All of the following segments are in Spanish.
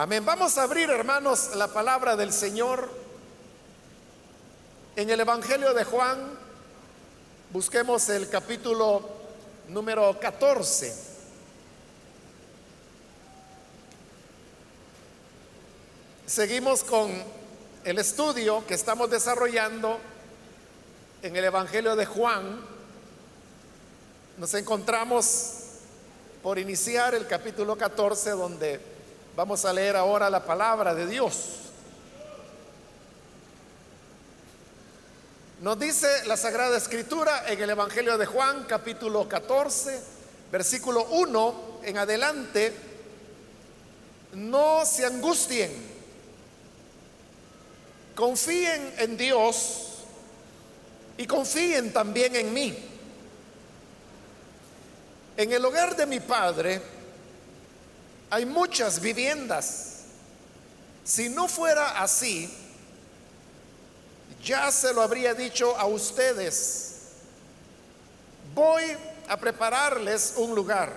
Amén. Vamos a abrir, hermanos, la palabra del Señor en el Evangelio de Juan. Busquemos el capítulo número 14. Seguimos con el estudio que estamos desarrollando en el Evangelio de Juan. Nos encontramos por iniciar el capítulo 14 donde Vamos a leer ahora la palabra de Dios. Nos dice la Sagrada Escritura en el Evangelio de Juan, capítulo 14, versículo 1 en adelante, no se angustien, confíen en Dios y confíen también en mí. En el hogar de mi Padre, hay muchas viviendas. Si no fuera así, ya se lo habría dicho a ustedes. Voy a prepararles un lugar.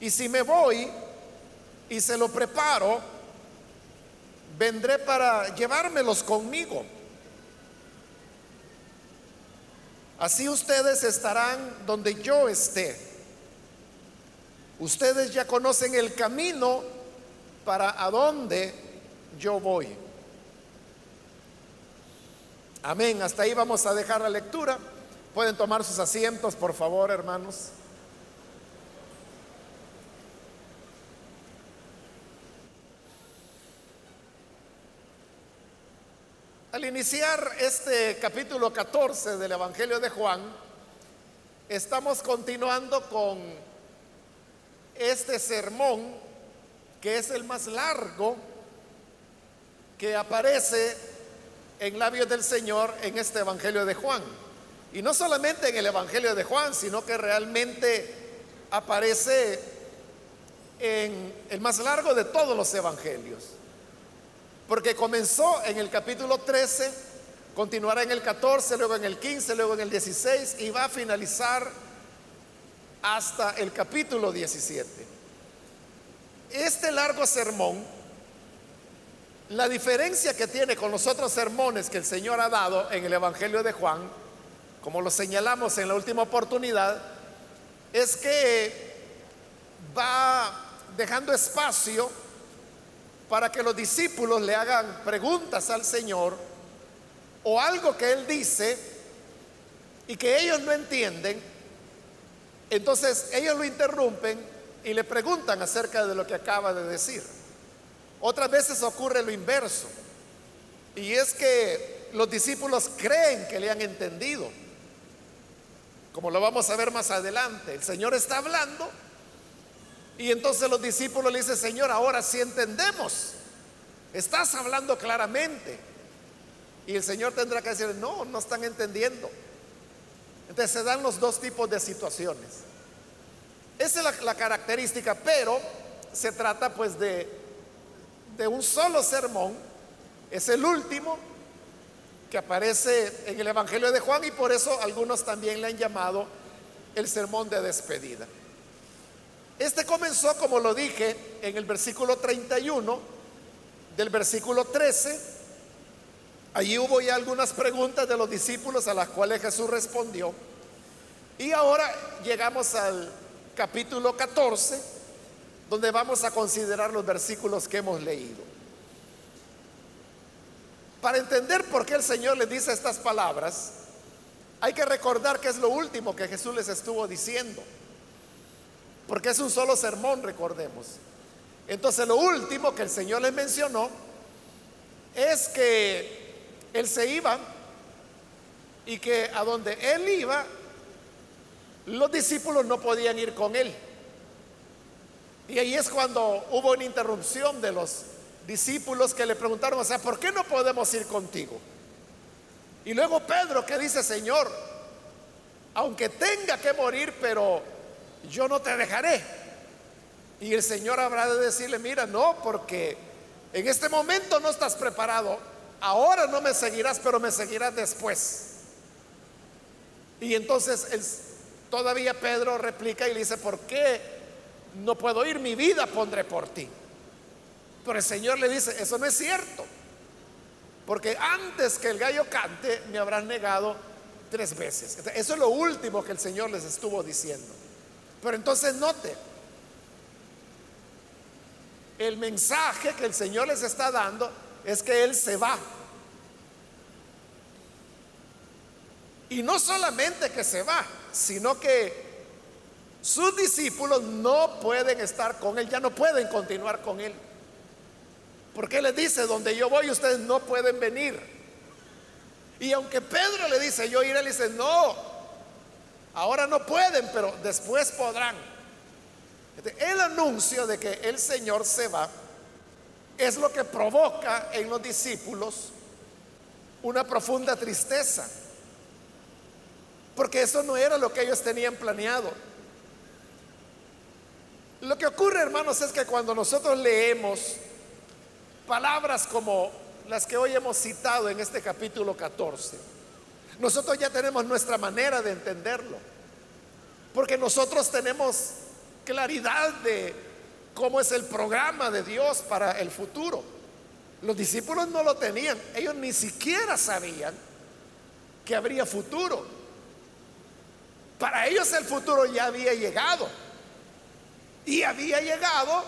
Y si me voy y se lo preparo, vendré para llevármelos conmigo. Así ustedes estarán donde yo esté. Ustedes ya conocen el camino para a dónde yo voy. Amén. Hasta ahí vamos a dejar la lectura. Pueden tomar sus asientos, por favor, hermanos. Al iniciar este capítulo 14 del Evangelio de Juan, estamos continuando con este sermón, que es el más largo que aparece en labios del Señor en este Evangelio de Juan. Y no solamente en el Evangelio de Juan, sino que realmente aparece en el más largo de todos los Evangelios. Porque comenzó en el capítulo 13, continuará en el 14, luego en el 15, luego en el 16 y va a finalizar hasta el capítulo 17. Este largo sermón, la diferencia que tiene con los otros sermones que el Señor ha dado en el Evangelio de Juan, como lo señalamos en la última oportunidad, es que va dejando espacio para que los discípulos le hagan preguntas al Señor o algo que Él dice y que ellos no entienden entonces ellos lo interrumpen y le preguntan acerca de lo que acaba de decir. Otras veces ocurre lo inverso. Y es que los discípulos creen que le han entendido. Como lo vamos a ver más adelante. El Señor está hablando y entonces los discípulos le dicen, Señor, ahora sí entendemos. Estás hablando claramente. Y el Señor tendrá que decir, no, no están entendiendo. Entonces se dan los dos tipos de situaciones. Esa es la, característica, pero se trata pues de, de un solo sermón. Es el último que aparece en el Evangelio de Juan y por eso algunos también le han llamado el sermón de despedida. Este comenzó, como lo dije, en el versículo 31 del versículo 13 Allí hubo ya algunas preguntas de los discípulos a las cuales Jesús respondió. Y ahora llegamos al capítulo 14, donde vamos a considerar los versículos que hemos leído. Para entender por qué el Señor les dice estas palabras, hay que recordar que es lo último que Jesús les estuvo diciendo. Porque es un solo sermón, recordemos. Entonces lo último que el Señor les mencionó es que él se iba y que a donde él iba, los discípulos no podían ir con él. Y ahí es cuando hubo una interrupción de los discípulos que le preguntaron, o sea, ¿por qué no podemos ir contigo? Y luego Pedro que dice, Señor, aunque tenga que morir, pero yo no te dejaré. Y el Señor habrá de decirle, mira, no, porque en este momento no estás preparado ahora no me seguirás, pero me seguirás después. Y entonces todavía Pedro replica y le dice, ¿por qué no puedo ir, mi vida pondré por ti. Pero el Señor le dice, eso no es cierto. Porque antes que el gallo cante, me habrás negado tres veces. Eso es lo último que el Señor les estuvo diciendo. Pero entonces note, el mensaje que el Señor les está dando es que Él se va. Y no solamente que se va, sino que sus discípulos no pueden estar con Él, ya no pueden continuar con Él. Porque les dice, donde yo voy ustedes no pueden venir. Y aunque Pedro le dice, yo iré, le dice, no, ahora no pueden, pero después podrán. El anuncio de que el Señor se va es lo que provoca en los discípulos una profunda tristeza. Porque eso no era lo que ellos tenían planeado. Lo que ocurre, hermanos, es que cuando nosotros leemos palabras como las que hoy hemos citado en este capítulo 14, nosotros ya tenemos nuestra manera de entenderlo. Porque nosotros tenemos claridad de cómo es el programa de Dios para el futuro. Los discípulos no lo tenían, ellos ni siquiera sabían que habría futuro. Para ellos el futuro ya había llegado. Y había llegado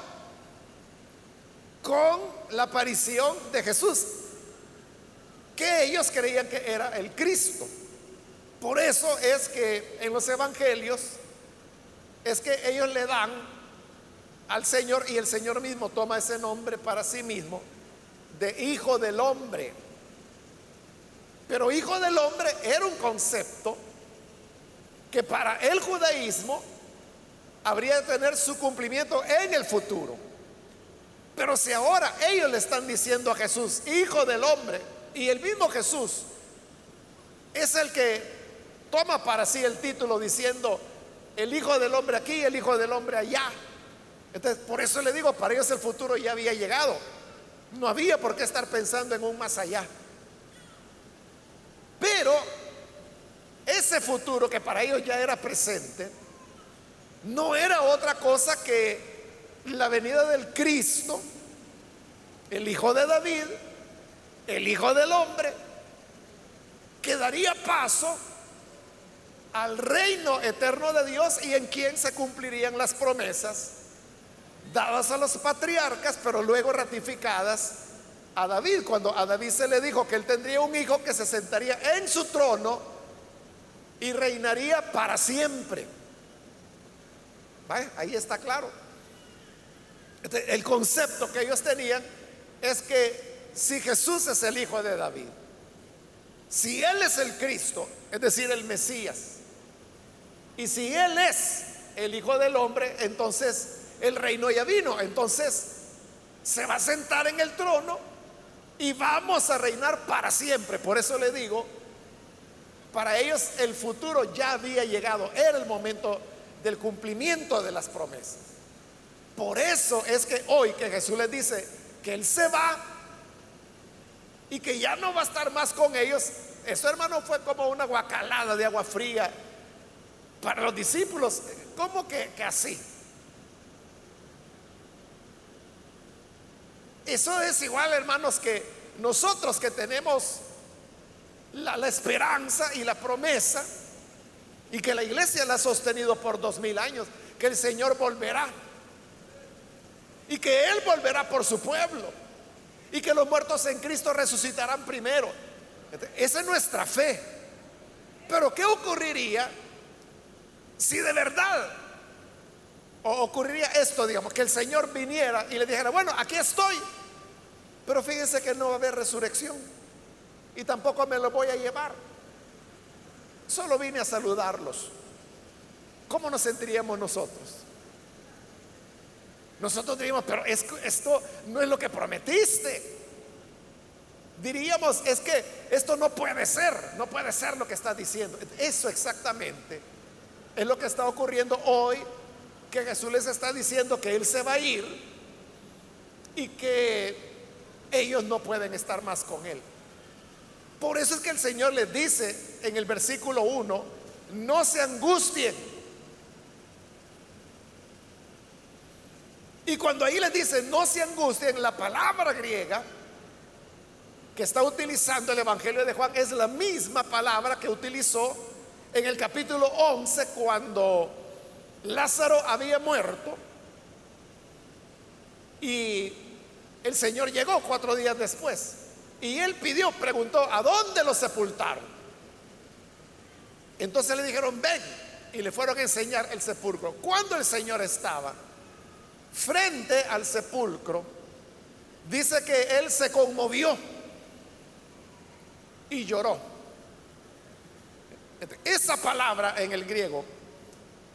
con la aparición de Jesús, que ellos creían que era el Cristo. Por eso es que en los evangelios es que ellos le dan al Señor y el Señor mismo toma ese nombre para sí mismo de hijo del hombre. Pero hijo del hombre era un concepto que para el judaísmo habría de tener su cumplimiento en el futuro. Pero si ahora ellos le están diciendo a Jesús, hijo del hombre, y el mismo Jesús es el que toma para sí el título diciendo, el Hijo del Hombre aquí, el Hijo del Hombre allá. Entonces, por eso le digo, para ellos el futuro ya había llegado. No había por qué estar pensando en un más allá. Pero ese futuro que para ellos ya era presente, no era otra cosa que la venida del Cristo, el Hijo de David, el Hijo del Hombre, que daría paso al reino eterno de Dios y en quien se cumplirían las promesas dadas a los patriarcas, pero luego ratificadas a David, cuando a David se le dijo que él tendría un hijo que se sentaría en su trono y reinaría para siempre. Ahí está claro. Este, el concepto que ellos tenían es que si Jesús es el hijo de David, si Él es el Cristo, es decir, el Mesías, y si Él es el Hijo del Hombre, entonces el reino ya vino. Entonces se va a sentar en el trono y vamos a reinar para siempre. Por eso le digo, para ellos el futuro ya había llegado. Era el momento del cumplimiento de las promesas. Por eso es que hoy que Jesús les dice que Él se va y que ya no va a estar más con ellos, eso hermano fue como una guacalada de agua fría para los discípulos, ¿cómo que, así? Eso es igual, hermanos, que nosotros que tenemos la, esperanza y la promesa y que la iglesia la ha sostenido por dos mil años, que el Señor volverá y que Él volverá por su pueblo y que los muertos en Cristo resucitarán primero. Esa es nuestra fe. Pero ¿qué ocurriría si de verdad ocurriría esto, digamos, que el Señor viniera y le dijera, bueno, aquí estoy, pero fíjense que no va a haber resurrección y tampoco me lo voy a llevar. Solo vine a saludarlos. ¿Cómo nos sentiríamos nosotros? Nosotros diríamos, pero esto no es lo que prometiste. Diríamos, es que esto no puede ser, no puede ser lo que estás diciendo. Eso exactamente es lo que está ocurriendo hoy, que Jesús les está diciendo que Él se va a ir y que ellos no pueden estar más con Él. Por eso es que el Señor les dice en el versículo 1, no se angustien. Y cuando ahí les dice no se angustien, la palabra griega que está utilizando el Evangelio de Juan es la misma palabra que utilizó en el capítulo 11 cuando Lázaro había muerto y el Señor llegó cuatro días después. Y él pidió, preguntó, ¿a dónde lo sepultaron? Entonces le dijeron, ven. Y le fueron a enseñar el sepulcro. Cuando el Señor estaba frente al sepulcro, dice que él se conmovió y lloró. Esa palabra en el griego,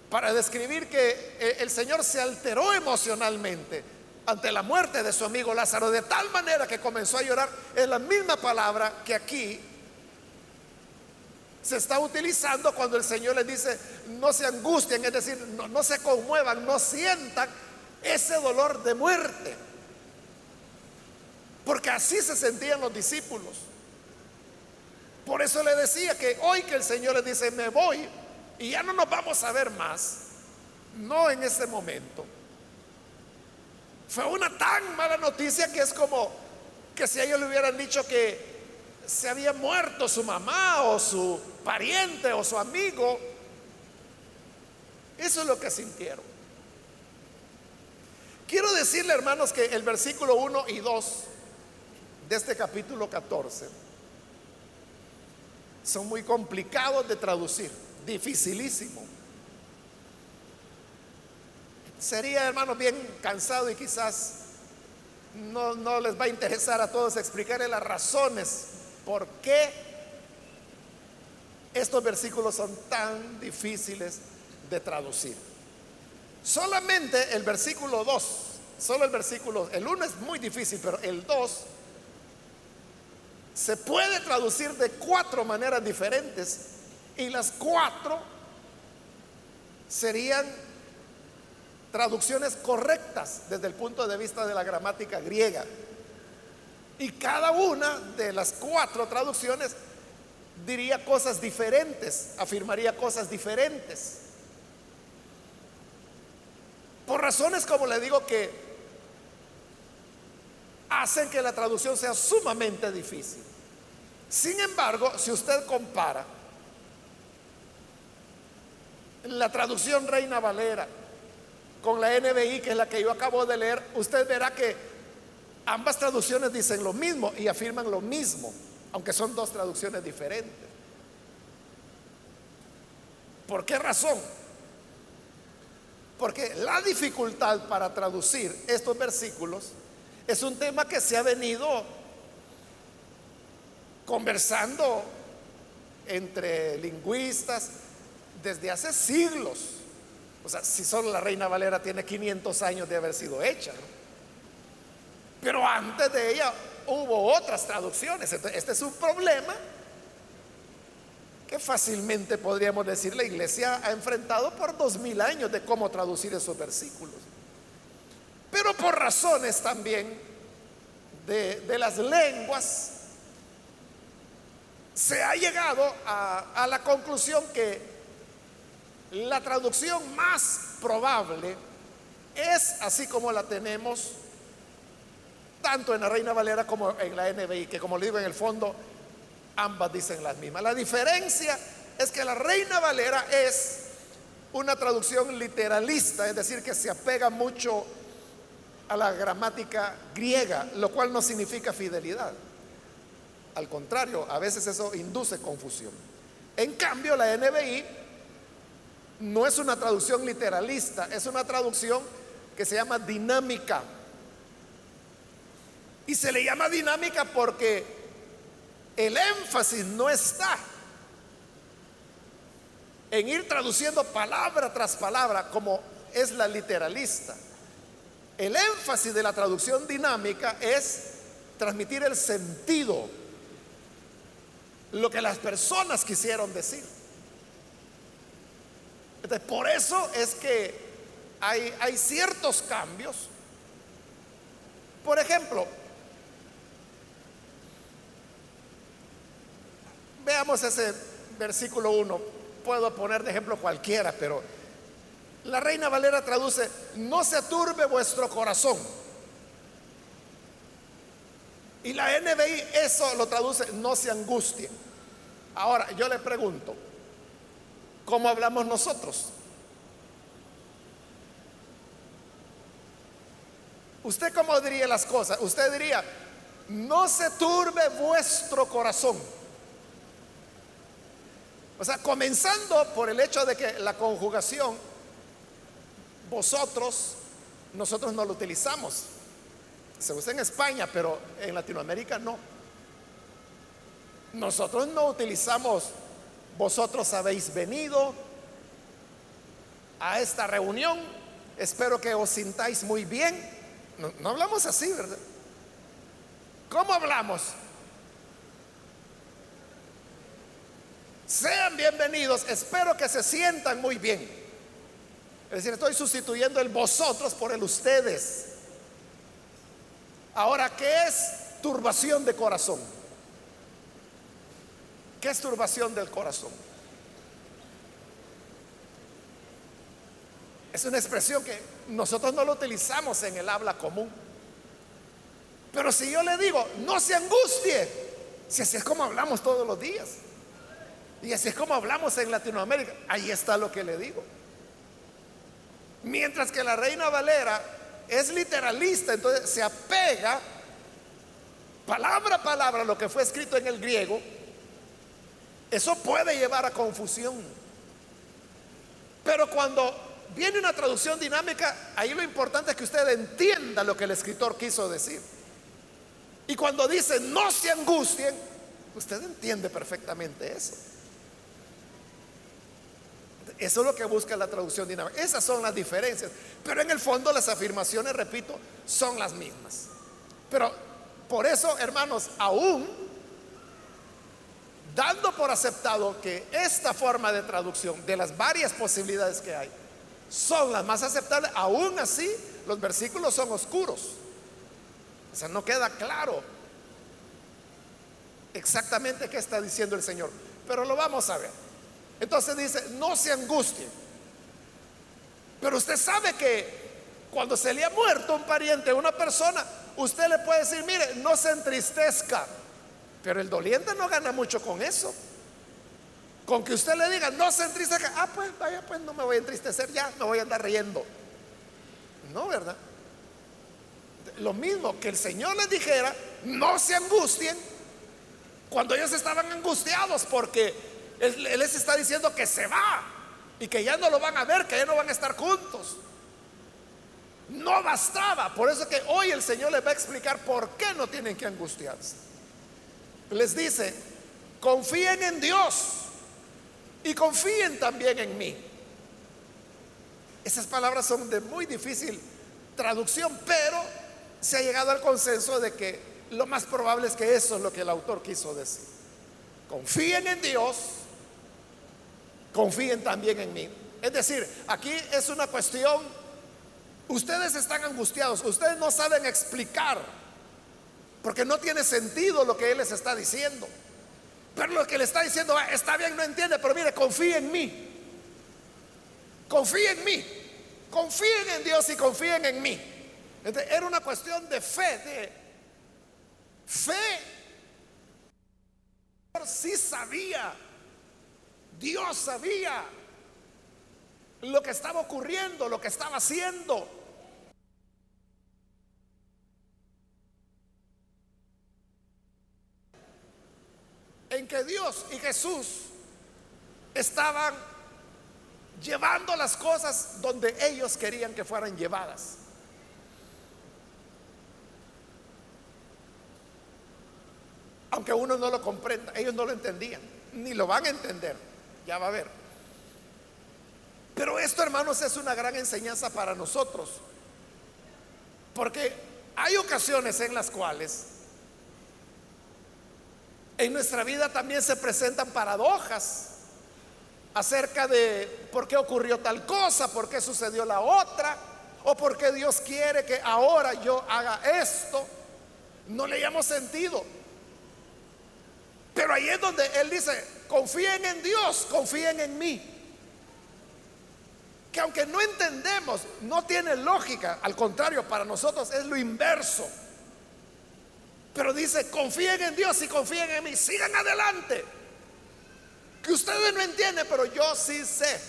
para describir que eh, el Señor se alteró emocionalmente ante la muerte de su amigo Lázaro, de tal manera que comenzó a llorar, es la misma palabra que aquí se está utilizando cuando el Señor les dice, no se angustien, es decir, no, no se conmuevan, no sientan ese dolor de muerte. Porque así se sentían los discípulos. Por eso le decía que hoy que el Señor les dice, me voy y ya no nos vamos a ver más, no en ese momento. Fue una tan mala noticia que es como que si ellos le hubieran dicho que se había muerto su mamá o su pariente o su amigo. Eso es lo que sintieron. Quiero decirle, hermanos, que el versículo 1 y 2 de este capítulo 14 son muy complicados de traducir, dificilísimo. Sería, hermanos, bien cansado y quizás no, no les va a interesar a todos explicarle las razones por qué estos versículos son tan difíciles de traducir. Solamente el versículo 2, solo el versículo, el 1 es muy difícil, pero el 2 se puede traducir de cuatro maneras diferentes y las cuatro serían traducciones correctas desde el punto de vista de la gramática griega. Y cada una de las cuatro traducciones diría cosas diferentes, afirmaría cosas diferentes. Por razones como le digo que hacen que la traducción sea sumamente difícil. Sin embargo, si usted compara la traducción Reina Valera con la NBI, que es la que yo acabo de leer, usted verá que ambas traducciones dicen lo mismo y afirman lo mismo, aunque son dos traducciones diferentes. ¿Por qué razón? Porque la dificultad para traducir estos versículos es un tema que se ha venido conversando entre lingüistas desde hace siglos. O sea, si solo la Reina Valera tiene 500 años de haber sido hecha. Pero antes de ella hubo otras traducciones. este es un problema que fácilmente podríamos decir la iglesia ha enfrentado por dos mil años de cómo traducir esos versículos. Pero por razones también de, las lenguas, se ha llegado a la conclusión que la traducción más probable es así como la tenemos tanto en la Reina Valera como en la NBI, que como le digo en el fondo, ambas dicen las mismas. La diferencia es que la Reina Valera es una traducción literalista, es decir, que se apega mucho a la gramática griega, lo cual no significa fidelidad. Al contrario, a veces eso induce confusión. En cambio, la NBI no es una traducción literalista, es una traducción que se llama dinámica. Y se le llama dinámica porque el énfasis no está en ir traduciendo palabra tras palabra como es la literalista. El énfasis de la traducción dinámica es transmitir el sentido lo que las personas quisieron decir. Entonces, por eso es que hay, ciertos cambios. Por ejemplo, veamos ese versículo 1. Puedo poner de ejemplo cualquiera, pero La Reina Valera traduce, no se turbe vuestro corazón. Y la NBI eso lo traduce, no se angustien. Ahora, yo le pregunto, ¿cómo hablamos nosotros? ¿Usted cómo diría las cosas? Usted diría, no se turbe vuestro corazón. O sea, comenzando por el hecho de que la conjugación, vosotros, nosotros no lo utilizamos se usa en España, pero en Latinoamérica no. Nosotros no utilizamos, vosotros habéis venido a esta reunión, espero que os sintáis muy bien. No, hablamos así, ¿verdad? ¿Cómo hablamos? Sean bienvenidos, espero que se sientan muy bien. Es decir, estoy sustituyendo el vosotros por el ustedes. Ahora, ¿qué es turbación de corazón? ¿Qué es turbación del corazón? Es una expresión que nosotros no lo utilizamos en el habla común. Pero si yo le digo, no se angustie, si así es como hablamos todos los días, y así es como hablamos en Latinoamérica, ahí está lo que le digo. Mientras que la reina Valera es literalista, entonces se apega palabra a palabra lo que fue escrito en el griego, eso puede llevar a confusión. Pero cuando viene una traducción dinámica, ahí lo importante es que usted entienda lo que el escritor quiso decir. Y cuando dice no se angustien, usted entiende perfectamente eso. Eso es lo que busca la traducción dinámica. Esas son las diferencias. Pero en el fondo las afirmaciones, repito, son las mismas. Pero por eso, hermanos, aún dando por aceptado que esta forma de traducción, de las varias posibilidades que hay, son las más aceptables, aún así los versículos son oscuros. O sea, no queda claro exactamente qué está diciendo el Señor. Pero lo vamos a ver. Entonces dice, no se angustien. Pero usted sabe que cuando se le ha muerto un pariente, una persona, usted le puede decir, mire, no se entristezca. Pero el doliente no gana mucho con eso. Con que usted le diga, no se entristezca. Ah, pues vaya, pues no me voy a entristecer ya, no voy a andar riendo. No, ¿verdad? Lo mismo que el Señor les dijera, no se angustien. Cuando ellos estaban angustiados porque él, les está diciendo que se va y que ya no lo van a ver, que ya no van a estar juntos. No bastaba. Por eso que hoy el Señor les va a explicar por qué no tienen que angustiarse. Les dice, confíen en Dios y confíen también en mí. Esas palabras son de muy difícil traducción, pero se ha llegado al consenso de que lo más probable es que eso es lo que el autor quiso decir. Confíen en Dios confíen también en mí. Es decir, aquí es una cuestión, ustedes están angustiados, ustedes no saben explicar, porque no tiene sentido lo que Él les está diciendo. Pero lo que le está diciendo, ah, está bien, no entiende, pero mire, confíen en mí. Confíen en mí. Confíen en Dios y confíen en mí. era una cuestión de fe, de fe. Sí sabía Dios sabía lo que estaba ocurriendo, lo que estaba haciendo. En que Dios y Jesús estaban llevando las cosas donde ellos querían que fueran llevadas. Aunque uno no lo comprenda, ellos no lo entendían, ni lo van a entender. Ya va a ver. Pero esto, hermanos, es una gran enseñanza para nosotros. Porque hay ocasiones en las cuales en nuestra vida también se presentan paradojas acerca de por qué ocurrió tal cosa, por qué sucedió la otra, o por qué Dios quiere que ahora yo haga esto. No le hayamos sentido. Pero ahí es donde Él dice, confíen en Dios, confíen en mí. que aunque no entendemos, no tiene lógica, al contrario, para nosotros es lo inverso. Pero dice, confíen en Dios y confíen en mí, sigan adelante. Que ustedes no entienden, pero yo sí sé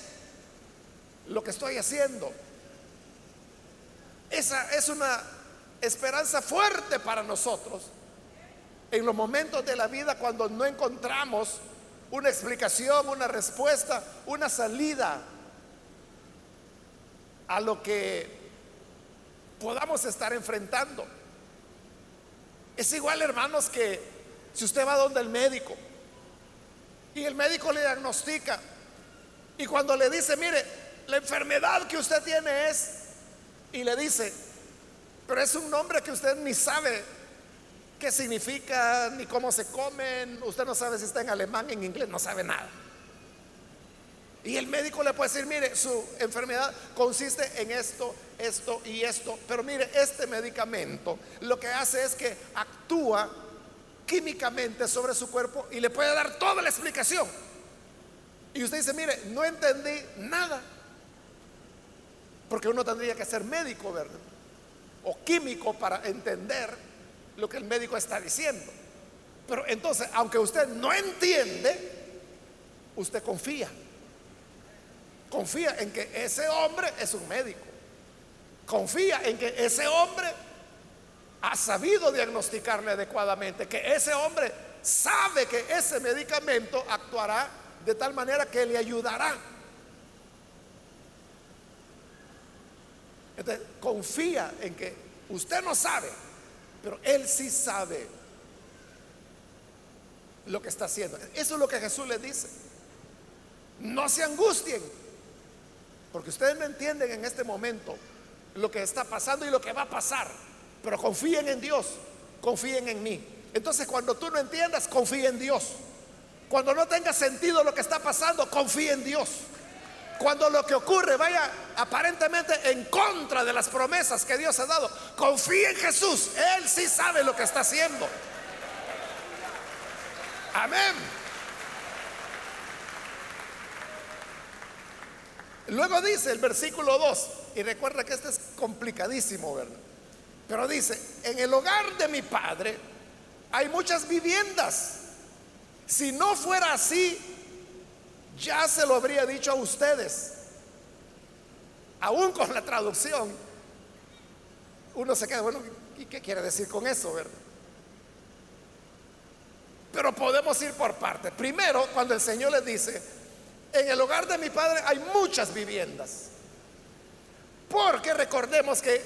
lo que estoy haciendo. Esa es una esperanza fuerte para nosotros en los momentos de la vida cuando no encontramos una explicación, una respuesta, una salida a lo que podamos estar enfrentando. Es igual, hermanos, que si usted va donde el médico y el médico le diagnostica y cuando le dice, mire, la enfermedad que usted tiene es, y le dice, pero es un nombre que usted ni sabe qué significa, ni cómo se comen, usted no sabe si está en alemán, en inglés, no sabe nada. Y el médico le puede decir, mire, su enfermedad consiste en esto, esto y esto. Pero mire, este medicamento lo que hace es que actúa químicamente sobre su cuerpo y le puede dar toda la explicación. Y usted dice, mire, no entendí nada. Porque uno tendría que ser médico, ¿verdad? O químico para entender lo que el médico está diciendo. Pero entonces, aunque usted no entiende, usted confía. Confía en que ese hombre es un médico. Confía en que ese hombre ha sabido diagnosticarle adecuadamente, que ese hombre sabe que ese medicamento actuará de tal manera que le ayudará. Entonces, confía en que usted no sabe, pero él sí sabe lo que está haciendo. Eso es lo que Jesús le dice. No se angustien, porque ustedes no entienden en este momento lo que está pasando y lo que va a pasar. Pero confíen en Dios, confíen en mí. Entonces cuando tú no entiendas, confía en Dios. Cuando no tenga sentido lo que está pasando, confía en Dios. Cuando lo que ocurre vaya aparentemente en contra de las promesas que Dios ha dado, confía en Jesús. Él sí sabe lo que está haciendo. Amén. Luego dice el versículo 2, y recuerda que este es complicadísimo, ¿verdad? Pero dice, en el hogar de mi padre hay muchas viviendas. Si no fuera así, ya se lo habría dicho a ustedes. Aún con la traducción, uno se queda, bueno, ¿y qué quiere decir con eso, verdad? Pero podemos ir por partes. Primero, cuando el Señor le dice, en el hogar de mi padre hay muchas viviendas. Porque recordemos que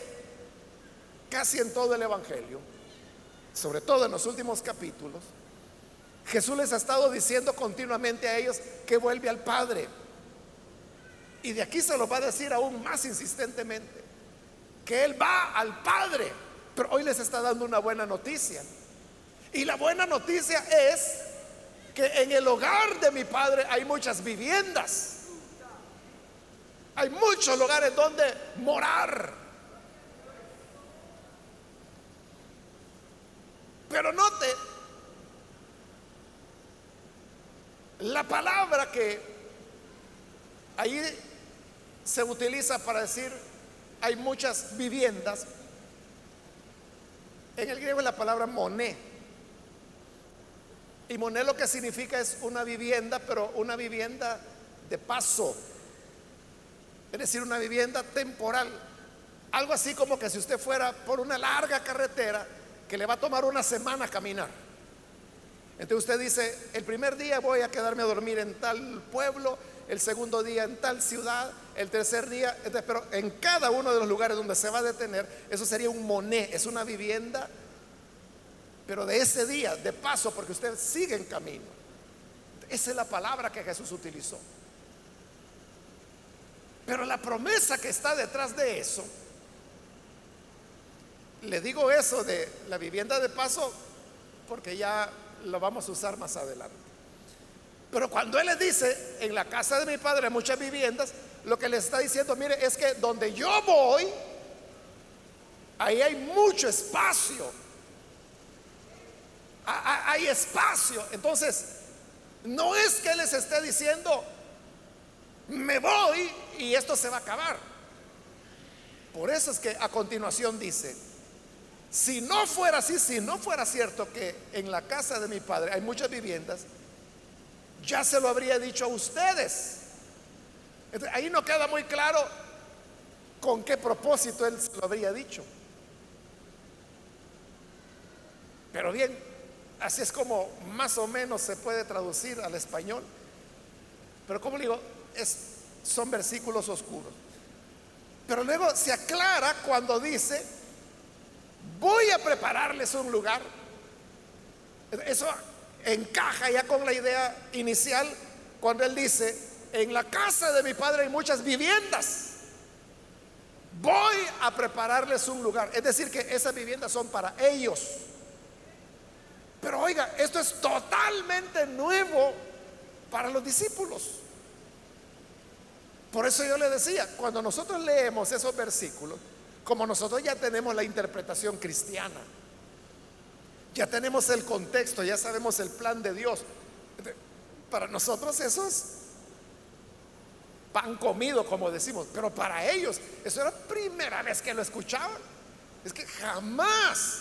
casi en todo el Evangelio, sobre todo en los últimos capítulos, Jesús les ha estado diciendo continuamente a ellos que vuelve al Padre. Y de aquí se lo va a decir aún más insistentemente, que Él va al Padre. Pero hoy les está dando una buena noticia. Y la buena noticia es que en el hogar de mi padre hay muchas viviendas. Hay muchos lugares donde morar. Pero note la palabra que ahí se utiliza para decir hay muchas viviendas. En el griego es la palabra moné. Y moné lo que significa es una vivienda, pero una vivienda de paso. Es decir, una vivienda temporal. Algo así como que si usted fuera por una larga carretera que le va a tomar una semana caminar. Entonces usted dice, el primer día voy a quedarme a dormir en tal pueblo, el segundo día en tal ciudad, el tercer día, pero en cada uno de los lugares donde se va a detener, eso sería un moné, es una vivienda pero de ese día, de paso, porque usted sigue en camino. Esa es la palabra que Jesús utilizó. Pero la promesa que está detrás de eso, le digo eso de la vivienda de paso, porque ya lo vamos a usar más adelante. Pero cuando Él le dice, en la casa de mi padre hay muchas viviendas, lo que le está diciendo, mire, es que donde yo voy, ahí hay mucho espacio hay espacio. Entonces, no es que les esté diciendo, me voy y esto se va a acabar. Por eso es que a continuación dice, si no fuera así, si no fuera cierto que en la casa de mi padre hay muchas viviendas, ya se lo habría dicho a ustedes. ahí no queda muy claro con qué propósito él se lo habría dicho. Pero bien, así es como más o menos se puede traducir al español. Pero como digo, son versículos oscuros. Pero luego se aclara cuando dice, voy a prepararles un lugar. Eso encaja ya con la idea inicial cuando él dice, en la casa de mi padre hay muchas viviendas. Voy a prepararles un lugar. Es decir, que esas viviendas son para ellos. Pero oiga, esto es totalmente nuevo para los discípulos. Por eso yo le decía, cuando nosotros leemos esos versículos, como nosotros ya tenemos la interpretación cristiana, ya tenemos el contexto, ya sabemos el plan de Dios, para nosotros eso es pan comido, como decimos, pero para ellos eso era la primera vez que lo escuchaban. Es que jamás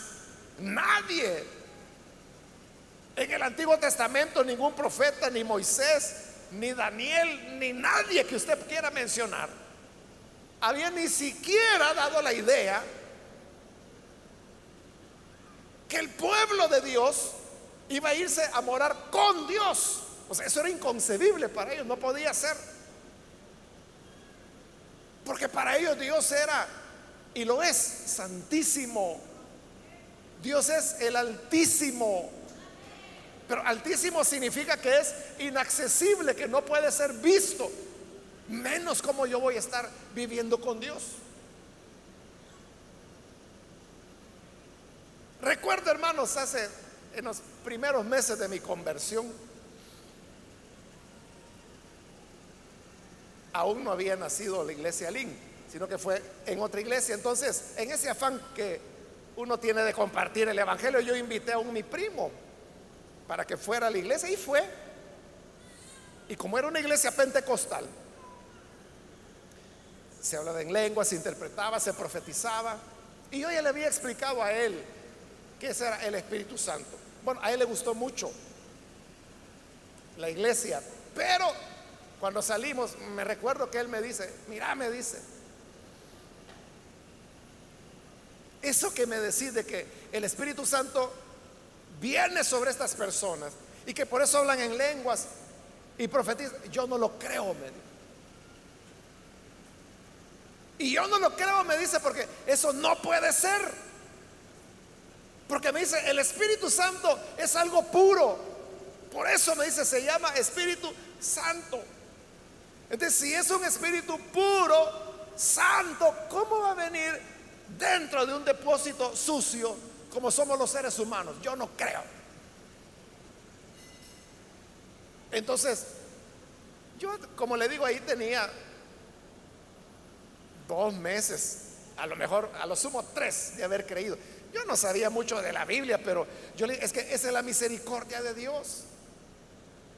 nadie en el Antiguo Testamento, ningún profeta, ni Moisés, ni Daniel, ni nadie que usted quiera mencionar, había ni siquiera dado la idea que el pueblo de Dios iba a irse a morar con Dios. O sea, eso era inconcebible para ellos, no podía ser. Porque para ellos Dios era, y lo es, santísimo. Dios es el altísimo. Pero altísimo significa que es inaccesible, que no puede ser visto. Menos como yo voy a estar viviendo con Dios. Recuerdo, hermanos, hace en los primeros meses de mi conversión, aún no había nacido la iglesia Lin, sino que fue en otra iglesia. Entonces, en ese afán que uno tiene de compartir el evangelio, yo invité a un mi primo para que fuera a la iglesia y fue. Y como era una iglesia pentecostal, se hablaba en lengua, se interpretaba, se profetizaba. Y yo ya le había explicado a él que ese era el Espíritu Santo. Bueno, a él le gustó mucho la iglesia, pero cuando salimos, me recuerdo que él me dice, mira, me dice, eso que me decís de que el Espíritu Santo viene sobre estas personas y que por eso hablan en lenguas y profetizan. Yo no lo creo, me dice. Y yo no lo creo, me dice, porque eso no puede ser. Porque me dice, el Espíritu Santo es algo puro. Por eso me dice, se llama Espíritu Santo. Entonces, si es un Espíritu puro, santo, ¿cómo va a venir dentro de un depósito sucio como somos los seres humanos. Yo no creo. Entonces, yo, como le digo, ahí tenía dos meses, a lo mejor, a lo sumo tres de haber creído. Yo no sabía mucho de la Biblia, pero yo le es que esa es la misericordia de Dios.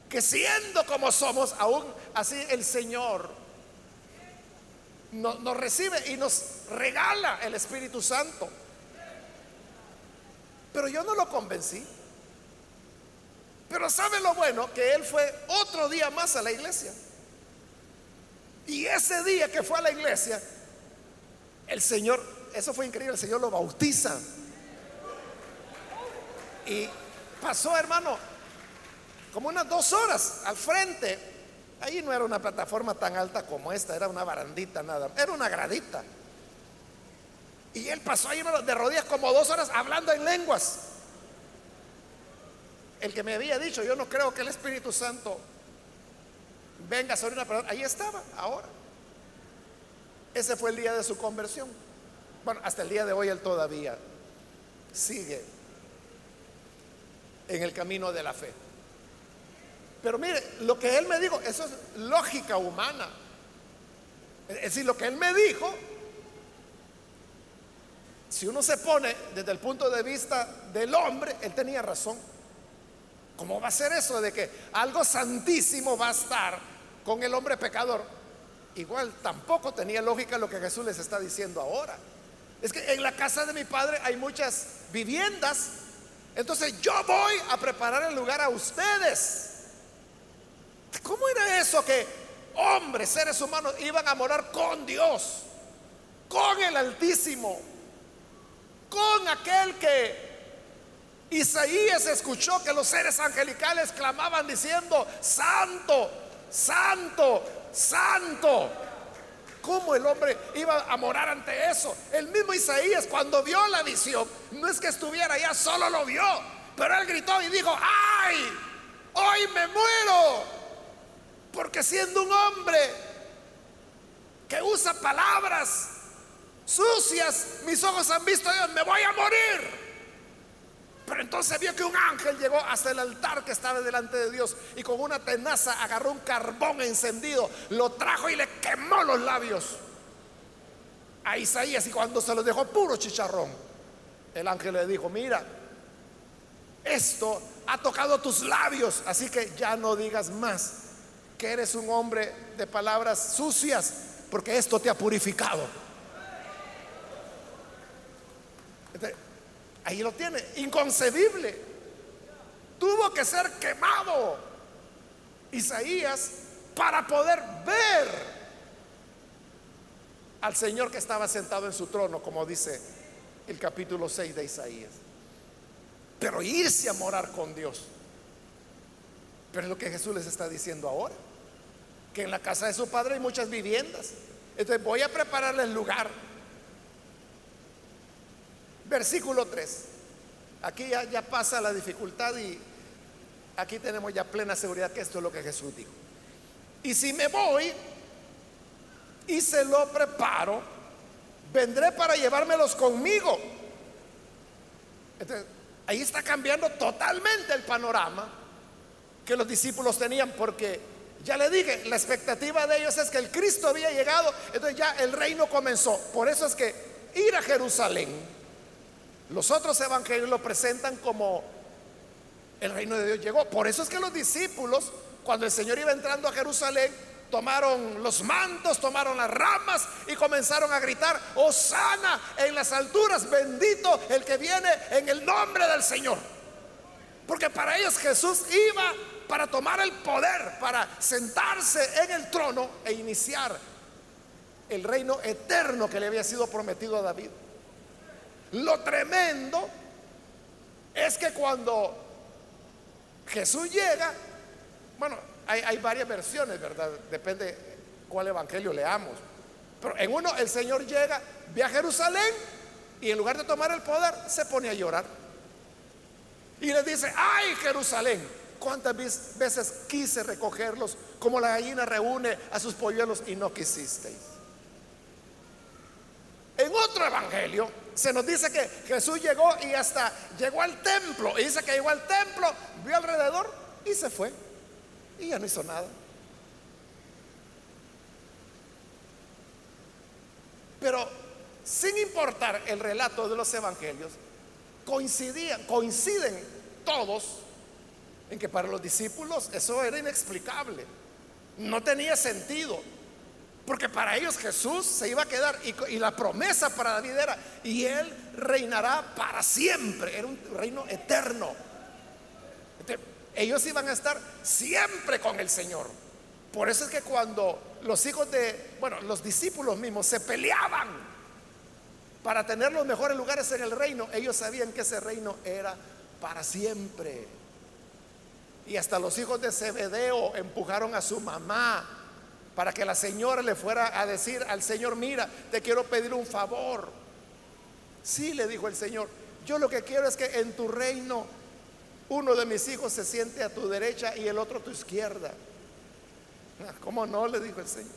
Que siendo como somos, aún así el Señor nos recibe y nos regala el Espíritu Santo. Pero yo no lo convencí. Pero ¿sabe lo bueno? Que él fue otro día más a la iglesia. Y ese día que fue a la iglesia, el Señor, eso fue increíble, el Señor lo bautiza. Y pasó, hermano, como unas dos horas al frente. Ahí no era una plataforma tan alta como esta, era una barandita nada, era una gradita. Y él pasó ahí de rodillas como dos horas hablando en lenguas. El que me había dicho, yo no creo que el Espíritu Santo venga sobre una persona. Ahí estaba, ahora. Ese fue el día de su conversión. Bueno, hasta el día de hoy él todavía sigue en el camino de la fe. Pero mire, lo que él me dijo, eso es lógica humana. Es decir, lo que él me dijo si uno se pone desde el punto de vista del hombre, él tenía razón. ¿Cómo va a ser eso de que algo santísimo va a estar con el hombre pecador? igual tampoco tenía lógica lo que Jesús les está diciendo ahora. Es que en la casa de mi padre hay muchas viviendas. Entonces yo voy a preparar el lugar a ustedes. ¿Cómo era eso que hombres, seres humanos, iban a morar con Dios, con el Altísimo, con aquel que Isaías escuchó que los seres angelicales clamaban diciendo, santo, santo, santo. ¿Cómo el hombre iba a morar ante eso? El mismo Isaías cuando vio la visión, no es que estuviera allá, solo lo vio, pero él gritó y dijo, ay, hoy me muero, porque siendo un hombre que usa palabras sucias, mis ojos han visto a Dios, me voy a morir. Pero entonces vio que un ángel llegó hasta el altar que estaba delante de Dios y con una tenaza agarró un carbón encendido, lo trajo y le quemó los labios a Isaías y cuando se lo dejó puro chicharrón, el ángel le dijo, mira, esto ha tocado tus labios, así que ya no digas más que eres un hombre de palabras sucias, porque esto te ha purificado. Ahí lo tiene, inconcebible. Tuvo que ser quemado Isaías para poder ver al Señor que estaba sentado en su trono, como dice el capítulo 6 de Isaías. Pero irse a morar con Dios. Pero es lo que Jesús les está diciendo ahora. Que en la casa de su padre hay muchas viviendas. Entonces voy a prepararles lugar Versículo 3. Aquí ya, pasa la dificultad y aquí tenemos ya plena seguridad que esto es lo que Jesús dijo. Y si me voy y se lo preparo, vendré para llevármelos conmigo. Entonces, ahí está cambiando totalmente el panorama que los discípulos tenían, porque ya le dije, la expectativa de ellos es que el Cristo había llegado, entonces ya el reino comenzó. Por eso es que ir a Jerusalén los otros evangelios lo presentan como el reino de Dios llegó. Por eso es que los discípulos, cuando el Señor iba entrando a Jerusalén, tomaron los mantos, tomaron las ramas y comenzaron a gritar, Osana en las alturas, bendito el que viene en el nombre del Señor. Porque para ellos Jesús iba para tomar el poder, para sentarse en el trono e iniciar el reino eterno que le había sido prometido a David. Lo tremendo es que cuando Jesús llega, bueno, hay, varias versiones, ¿verdad? Depende cuál evangelio leamos. Pero en uno el Señor llega, ve a Jerusalén y en lugar de tomar el poder se pone a llorar. Y le dice, ay Jerusalén, ¿cuántas veces quise recogerlos como la gallina reúne a sus polluelos y no quisisteis? En otro evangelio se nos dice que Jesús llegó y hasta llegó al templo. Y dice que llegó al templo, vio alrededor y se fue. Y ya no hizo nada. Pero sin importar el relato de los evangelios, coincidían, coinciden todos en que para los discípulos eso era inexplicable. No tenía sentido. Porque para ellos Jesús se iba a quedar y, la promesa para David era, y él reinará para siempre, era un reino eterno. ellos iban a estar siempre con el Señor. Por eso es que cuando los hijos de, bueno, los discípulos mismos se peleaban para tener los mejores lugares en el reino, ellos sabían que ese reino era para siempre. Y hasta los hijos de Zebedeo empujaron a su mamá para que la señora le fuera a decir al Señor, mira, te quiero pedir un favor. Sí, le dijo el Señor, yo lo que quiero es que en tu reino uno de mis hijos se siente a tu derecha y el otro a tu izquierda. Ah, ¿Cómo no? le dijo el Señor.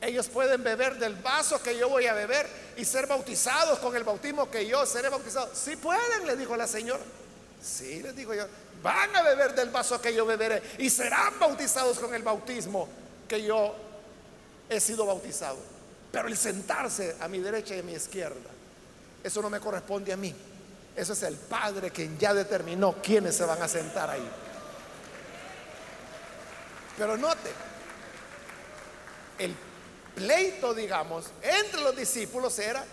Ellos pueden beber del vaso que yo voy a beber y ser bautizados con el bautismo que yo seré bautizado. Sí pueden, le dijo la señora. Sí, le dijo yo van a beber del vaso que yo beberé y serán bautizados con el bautismo que yo he sido bautizado. Pero el sentarse a mi derecha y a mi izquierda, eso no me corresponde a mí. Eso es el Padre quien ya determinó quiénes se van a sentar ahí. Pero note, el pleito, digamos, entre los discípulos era,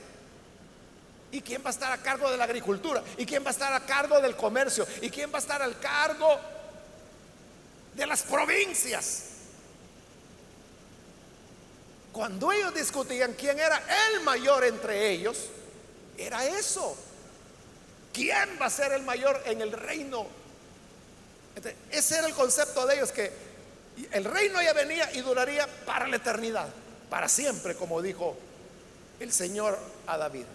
¿y quién va a estar a cargo de la agricultura? ¿Y quién va a estar a cargo del comercio? ¿Y quién va a estar al cargo de las provincias? Cuando ellos discutían quién era el mayor entre ellos, era eso. ¿Quién va a ser el mayor en el reino? ese era el concepto de ellos, que el reino ya venía y duraría para la eternidad, para siempre, como dijo el Señor a David.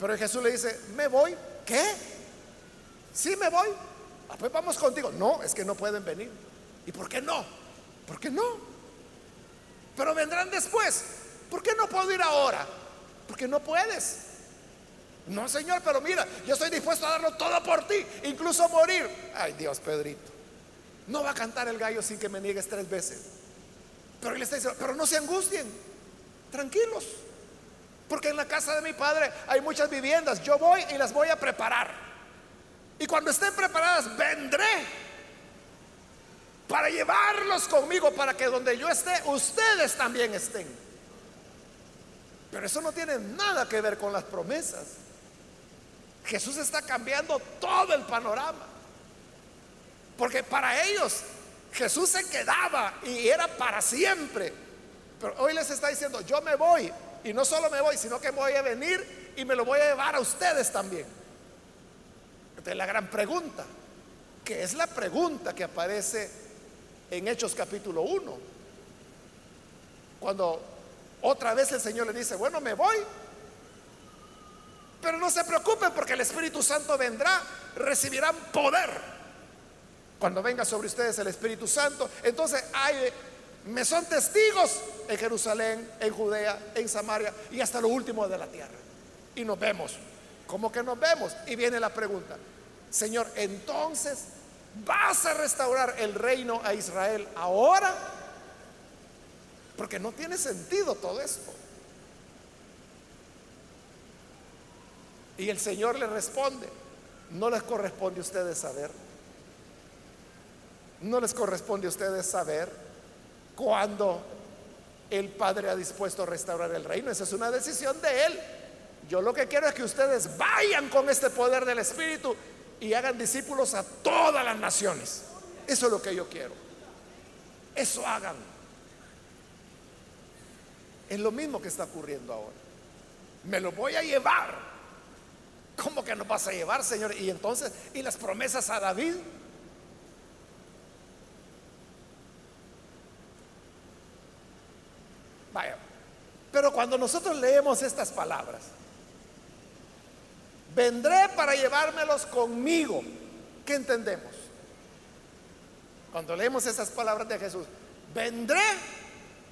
Pero Jesús le dice, ¿me voy? ¿Qué? Sí, me voy. Ah, pues vamos contigo. No, es que no pueden venir. ¿Y por qué no? ¿Por qué no? pero vendrán después. ¿Por qué no puedo ir ahora? Porque no puedes. No, Señor, pero mira, yo estoy dispuesto a darlo todo por ti, incluso morir. Ay, Dios, Pedrito. No va a cantar el gallo sin que me niegues tres veces. Pero él está diciendo, pero no se angustien, tranquilos. Porque en la casa de mi padre hay muchas viviendas. Yo voy y las voy a preparar. Y cuando estén preparadas, vendré para llevarlos conmigo para que donde yo esté, ustedes también estén. Pero eso no tiene nada que ver con las promesas. Jesús está cambiando todo el panorama. Porque para ellos Jesús se quedaba y era para siempre. Pero hoy les está diciendo, yo me voy. Y no solo me voy, sino que voy a venir y me lo voy a llevar a ustedes también. Esta es la gran pregunta, que es la pregunta que aparece en Hechos capítulo 1. Cuando otra vez el Señor le dice, bueno, me voy. Pero no se preocupen porque el Espíritu Santo vendrá, recibirán poder. Cuando venga sobre ustedes el Espíritu Santo, entonces hay, me son testigos en Jerusalén, en Judea, en Samaria y hasta lo último de la tierra. Y nos vemos. ¿Cómo que nos vemos? Y viene la pregunta, Señor, entonces ¿Vas a restaurar el reino a Israel ahora? Porque no tiene sentido todo esto. Y el Señor le responde, no les corresponde a ustedes saber. No les corresponde a ustedes saber cuándo el Padre ha dispuesto a restaurar el reino. Esa es una decisión de Él. Yo lo que quiero es que ustedes vayan con este poder del Espíritu y hagan discípulos a todas las naciones. Eso es lo que yo quiero. Eso hagan. Es lo mismo que está ocurriendo ahora. Me lo voy a llevar. ¿Cómo que nos vas a llevar, Señor? Y entonces, ¿y las promesas a David? Pero cuando nosotros leemos estas palabras, Vendré para llevármelos conmigo. ¿Qué entendemos? Cuando leemos esas palabras de Jesús, vendré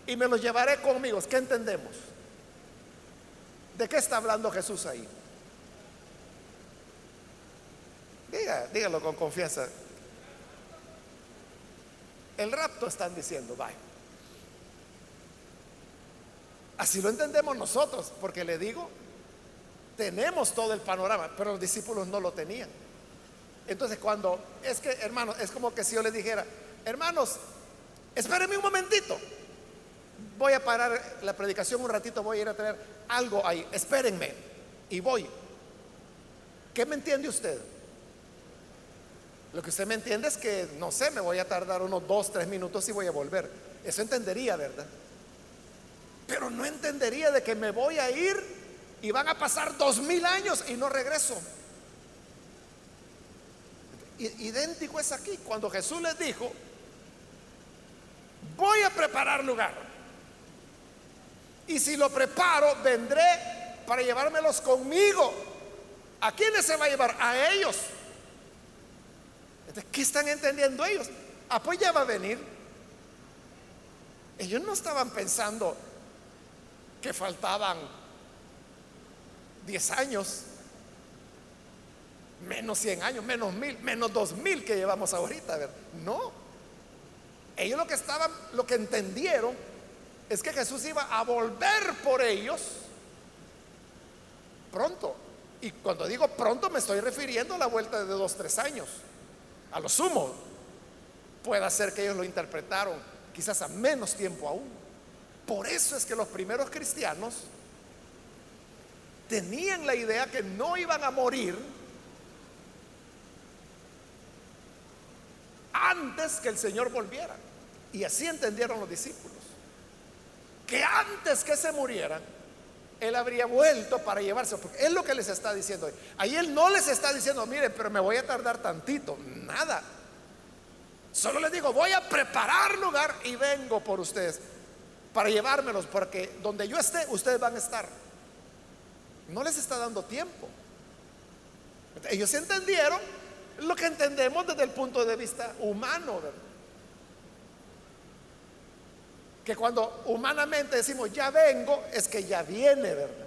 y me los llevaré conmigo. ¿Qué entendemos? ¿De qué está hablando Jesús ahí? Diga, dígalo con confianza. El rapto están diciendo, vaya. Así lo entendemos nosotros, porque le digo, tenemos todo el panorama, pero los discípulos no lo tenían. Entonces cuando, es que hermanos, es como que si yo les dijera, hermanos, espérenme un momentito, voy a parar la predicación un ratito, voy a ir a tener algo ahí, espérenme, y voy. ¿Qué me entiende usted? Lo que usted me entiende es que, no sé, me voy a tardar unos dos, tres minutos y voy a volver. Eso entendería, ¿verdad? Pero no entendería de que me voy a ir y van a pasar dos mil años y no regreso. Idéntico es aquí, cuando Jesús les dijo, voy a preparar lugar. Y si lo preparo, vendré para llevármelos conmigo. ¿A quiénes se va a llevar? A ellos. ¿Qué están entendiendo ellos? Ah, pues ya va a venir. Ellos no estaban pensando que faltaban 10 años, menos 100 años, menos mil, menos dos mil que llevamos ahorita. No. Ellos lo que estaban, lo que entendieron es que Jesús iba a volver por ellos pronto. Y cuando digo pronto me estoy refiriendo a la vuelta de dos, tres años. A lo sumo. Puede ser que ellos lo interpretaron quizás a menos tiempo aún. Por eso es que los primeros cristianos tenían la idea que no iban a morir antes que el Señor volviera. Y así entendieron los discípulos. Que antes que se murieran, Él habría vuelto para llevarse. Porque es lo que les está diciendo. Ahí Él no les está diciendo, miren, pero me voy a tardar tantito. Nada. Solo les digo, voy a preparar lugar y vengo por ustedes para llevármelos, porque donde yo esté, ustedes van a estar. No les está dando tiempo. Ellos entendieron lo que entendemos desde el punto de vista humano, Que cuando humanamente decimos ya vengo, es que ya viene, ¿verdad?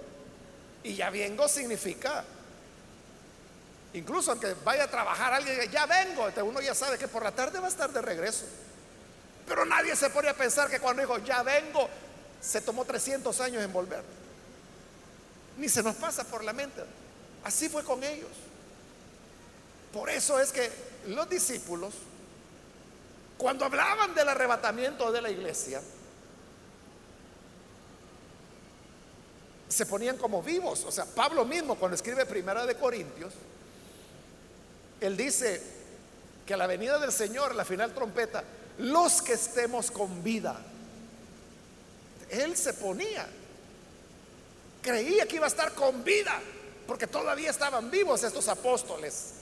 Y ya vengo significa, incluso aunque vaya a trabajar alguien, ya vengo, uno ya sabe que por la tarde va a estar de regreso. Pero nadie se pone a pensar que cuando dijo ya vengo, se tomó 300 años en volver. Ni se nos pasa por la mente. Así fue con ellos. Por eso es que los discípulos, cuando hablaban del arrebatamiento de la iglesia, se ponían como vivos. O sea, Pablo mismo cuando escribe Primera de Corintios, él dice que a la venida del Señor, la final trompeta, los que estemos con vida, él se ponía, creía que iba a estar con vida, porque todavía estaban vivos estos apóstoles.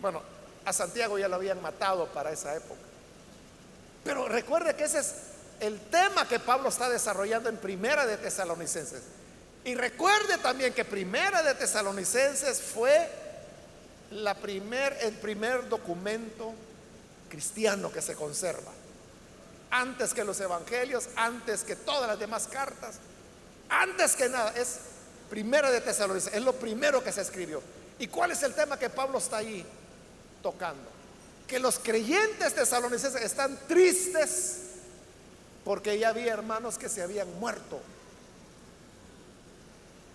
Bueno, a Santiago ya lo habían matado para esa época. Pero recuerde que ese es el tema que Pablo está desarrollando en Primera de Tesalonicenses. Y recuerde también que Primera de Tesalonicenses fue la primer, el primer documento cristiano que se conserva. Antes que los evangelios, antes que todas las demás cartas, antes que nada, es Primera de Tesalonicenses, es lo primero que se escribió. ¿Y cuál es el tema que Pablo está ahí tocando. Que los creyentes tesalonicenses están tristes porque ya había hermanos que se habían muerto.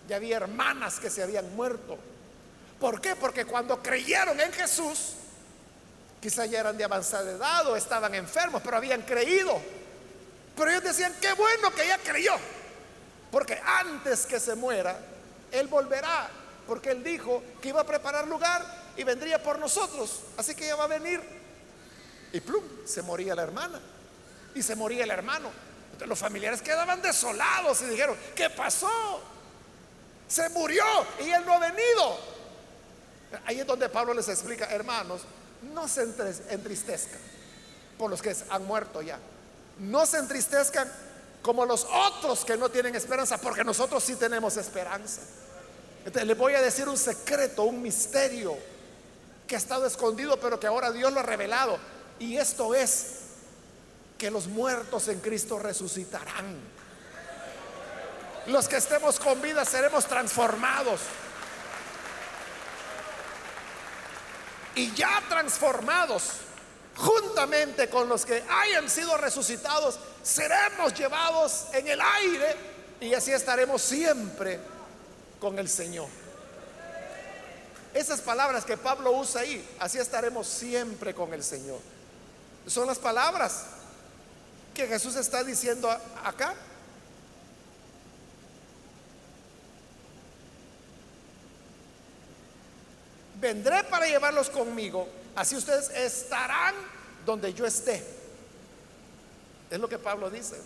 Ya había hermanas que se habían muerto. ¿Por qué? Porque cuando creyeron en Jesús, quizá ya eran de avanzada edad o estaban enfermos, pero habían creído. Pero ellos decían, qué bueno que ya creyó. Porque antes que se muera, Él volverá. Porque Él dijo que iba a preparar lugar y vendría por nosotros. Así que ella va a venir. Y plum, se moría la hermana. Y se moría el hermano. Los familiares quedaban desolados y dijeron, ¿qué pasó? Se murió y él no ha venido. Ahí es donde Pablo les explica, hermanos, no se entristezcan por los que han muerto ya. No se entristezcan como los otros que no tienen esperanza, porque nosotros sí tenemos esperanza. Entonces les voy a decir un secreto, un misterio que ha estado escondido, pero que ahora Dios lo ha revelado. Y esto es que los muertos en Cristo resucitarán. Los que estemos con vida seremos transformados. Y ya transformados, juntamente con los que hayan sido resucitados, seremos llevados en el aire y así estaremos siempre con el Señor. Esas palabras que Pablo usa ahí, así estaremos siempre con el Señor. Son las palabras que Jesús está diciendo acá. Vendré para llevarlos conmigo, así ustedes estarán donde yo esté. Es lo que Pablo dice.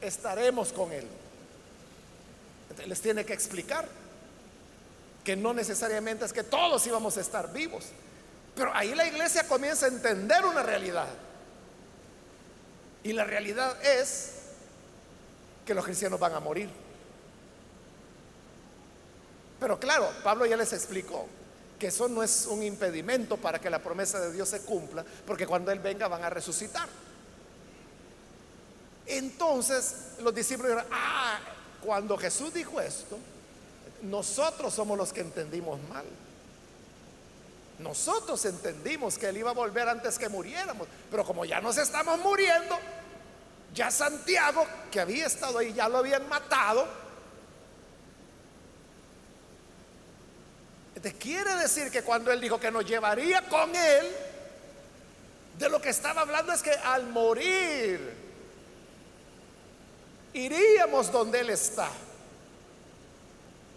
Estaremos con Él. les tiene que explicar que no necesariamente es que todos íbamos a estar vivos. Pero ahí la iglesia comienza a entender una realidad. Y la realidad es que los cristianos van a morir. Pero claro, Pablo ya les explicó que eso no es un impedimento para que la promesa de Dios se cumpla, porque cuando Él venga van a resucitar. Entonces los discípulos dijeron, ah, cuando Jesús dijo esto, nosotros somos los que entendimos mal. Nosotros entendimos que Él iba a volver antes que muriéramos, pero como ya nos estamos muriendo, ya Santiago, que había estado ahí, ya lo habían matado. Te quiere decir que cuando Él dijo que nos llevaría con Él, de lo que estaba hablando es que al morir iríamos donde Él está.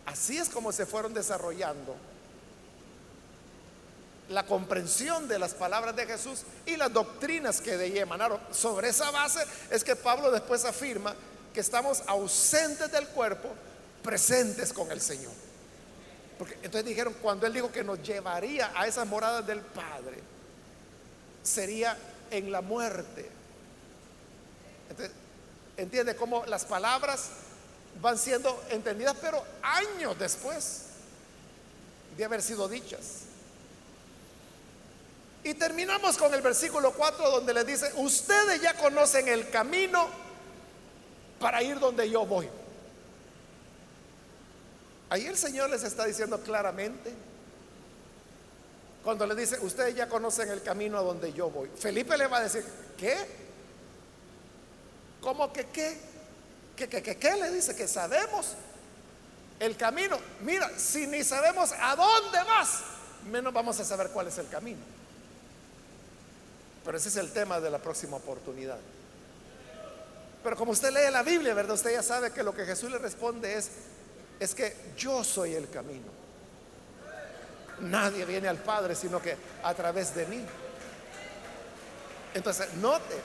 Así es como se fueron desarrollando la comprensión de las palabras de Jesús y las doctrinas que de ahí emanaron. Sobre esa base es que Pablo después afirma que estamos ausentes del cuerpo, presentes con el Señor. Porque entonces dijeron, cuando él dijo que nos llevaría a esas moradas del Padre, sería en la muerte. Entonces, entiende cómo las palabras van siendo entendidas, pero años después de haber sido dichas. Y terminamos con el versículo 4 donde le dice, ustedes ya conocen el camino para ir donde yo voy. Ahí el Señor les está diciendo claramente, cuando le dice, ustedes ya conocen el camino a donde yo voy. Felipe le va a decir, ¿qué? ¿Cómo que qué? ¿Qué, qué, qué, qué? Le dice que sabemos el camino. Mira, si ni sabemos a dónde vas, menos vamos a saber cuál es el camino. Pero ese es el tema de la próxima oportunidad. Pero como usted lee la Biblia, ¿verdad? Usted ya sabe que lo que Jesús le responde es, es que yo soy el camino. Nadie viene al Padre sino que a través de mí. Entonces, note.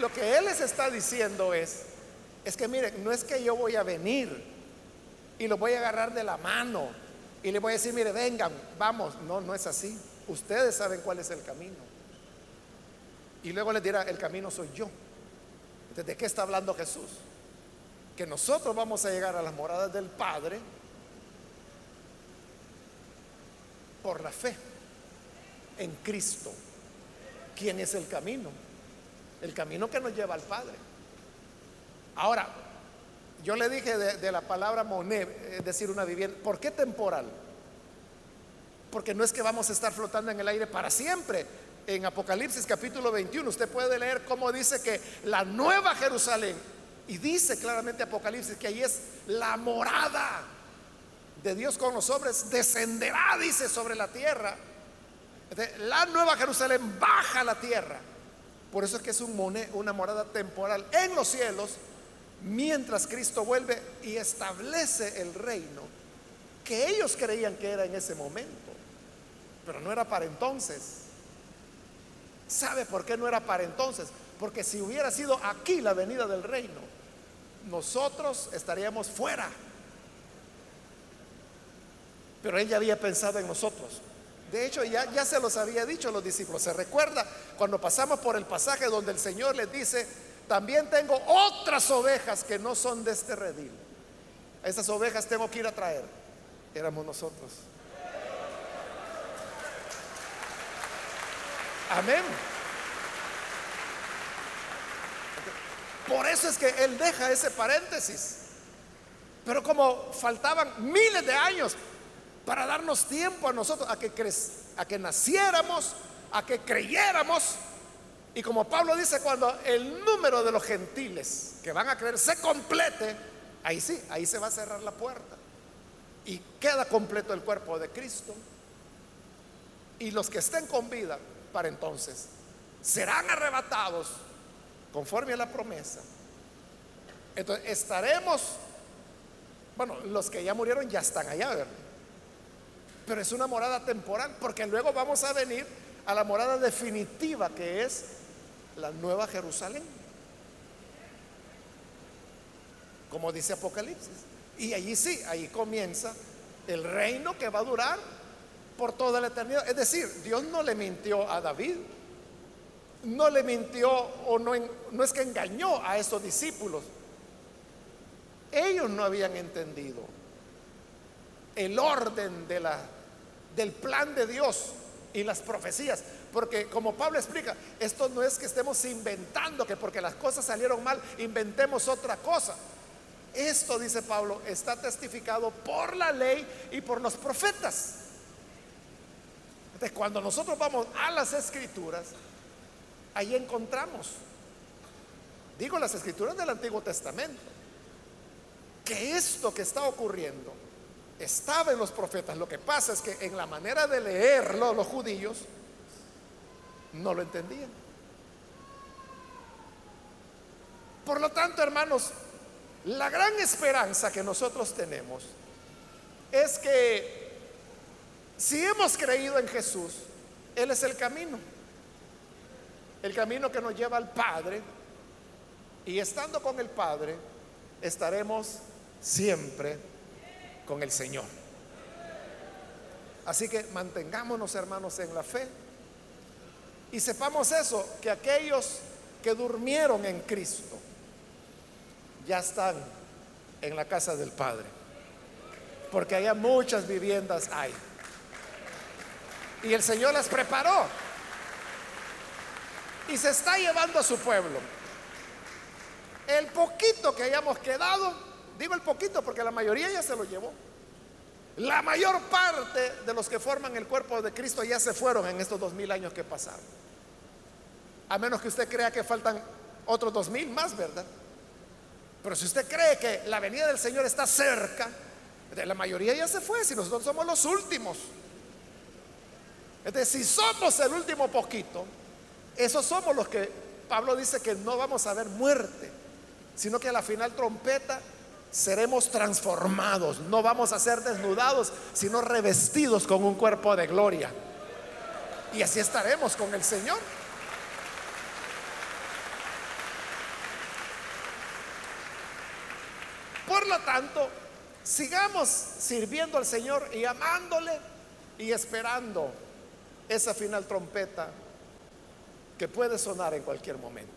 Lo que Él les está diciendo es, es que miren, no es que yo voy a venir y lo voy a agarrar de la mano y le voy a decir, mire, vengan, vamos. No, no es así. Ustedes saben cuál es el camino. Y luego les dirá, el camino soy yo. ¿De qué está hablando Jesús? Que nosotros vamos a llegar a las moradas del Padre por la fe en Cristo. ¿Quién es el camino? El camino que nos lleva al Padre. Ahora, yo le dije de, la palabra moné, es decir, una vivienda. ¿Por qué temporal? Porque no es que vamos a estar flotando en el aire para siempre. En Apocalipsis capítulo 21 usted puede leer cómo dice que la nueva Jerusalén, y dice claramente Apocalipsis que ahí es la morada de Dios con los hombres, descenderá, dice, sobre la tierra. La nueva Jerusalén baja a la tierra. Por eso es que es un una morada temporal en los cielos mientras Cristo vuelve y establece el reino que ellos creían que era en ese momento, pero no era para entonces. ¿Sabe por qué no era para entonces? Porque si hubiera sido aquí la venida del reino, nosotros estaríamos fuera. Pero él ya había pensado en nosotros. De hecho, ya, ya se los había dicho a los discípulos. ¿Se recuerda cuando pasamos por el pasaje donde el Señor les dice, también tengo otras ovejas que no son de este redil. esas ovejas tengo que ir a traer. Éramos nosotros. Amén. Por eso es que él deja ese paréntesis. Pero como faltaban miles de años para darnos tiempo a nosotros a que, a que naciéramos, a que creyéramos, y como Pablo dice, cuando el número de los gentiles que van a creer se complete, ahí sí, ahí se va a cerrar la puerta. Y queda completo el cuerpo de Cristo. Y los que estén con vida para entonces serán arrebatados conforme a la promesa. Entonces estaremos, bueno, los que ya murieron ya están allá, ¿verdad? Pero es una morada temporal, porque luego vamos a venir a la morada definitiva que es la nueva Jerusalén. Como dice Apocalipsis. Y allí sí, ahí comienza el reino que va a durar por toda la eternidad. Es decir, Dios no le mintió a David. No le mintió o no, no es que engañó a esos discípulos. Ellos no habían entendido el orden de la, del plan de Dios y las profecías. Porque como Pablo explica, esto no es que estemos inventando que porque las cosas salieron mal, inventemos otra cosa. Esto, dice Pablo, está testificado por la ley y por los profetas. Entonces, cuando nosotros vamos a las escrituras, ahí encontramos, digo las escrituras del Antiguo Testamento, que esto que está ocurriendo estaba en los profetas. Lo que pasa es que en la manera de leerlo los judíos no lo entendían. Por lo tanto, hermanos, la gran esperanza que nosotros tenemos es que si hemos creído en Jesús, Él es el camino. El camino que nos lleva al Padre. Y estando con el Padre, estaremos siempre con el Señor. Así que mantengámonos, hermanos, en la fe. Y sepamos eso, que aquellos que durmieron en Cristo ya están en la casa del Padre. Porque allá muchas viviendas hay. Y el Señor las preparó. Y se está llevando a su pueblo. El poquito que hayamos quedado, digo el poquito porque la mayoría ya se lo llevó. La mayor parte de los que forman el cuerpo de Cristo ya se fueron en estos dos mil años que pasaron. A menos que usted crea que faltan otros dos mil más, ¿verdad? Pero si usted cree que la venida del Señor está cerca, la mayoría ya se fue, si nosotros somos los últimos. Entonces, si somos el último poquito, esos somos los que Pablo dice que no vamos a ver muerte, sino que a la final trompeta seremos transformados, no vamos a ser desnudados, sino revestidos con un cuerpo de gloria. Y así estaremos con el Señor. Por lo tanto, sigamos sirviendo al Señor y amándole y esperando esa final trompeta que puede sonar en cualquier momento.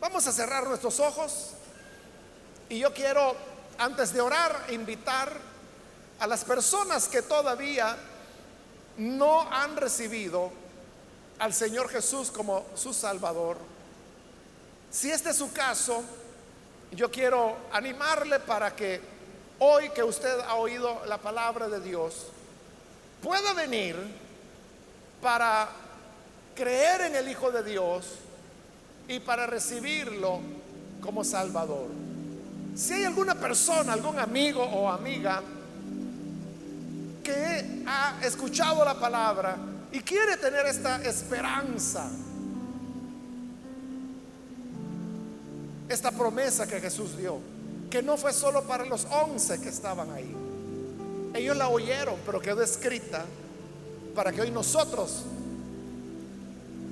Vamos a cerrar nuestros ojos y yo quiero, antes de orar, invitar a las personas que todavía no han recibido al Señor Jesús como su Salvador. Si este es su caso, yo quiero animarle para que hoy que usted ha oído la palabra de Dios, pueda venir para creer en el Hijo de Dios y para recibirlo como Salvador. Si hay alguna persona, algún amigo o amiga que ha escuchado la palabra y quiere tener esta esperanza, esta promesa que Jesús dio, que no fue solo para los once que estaban ahí. Ellos la oyeron, pero quedó escrita para que hoy nosotros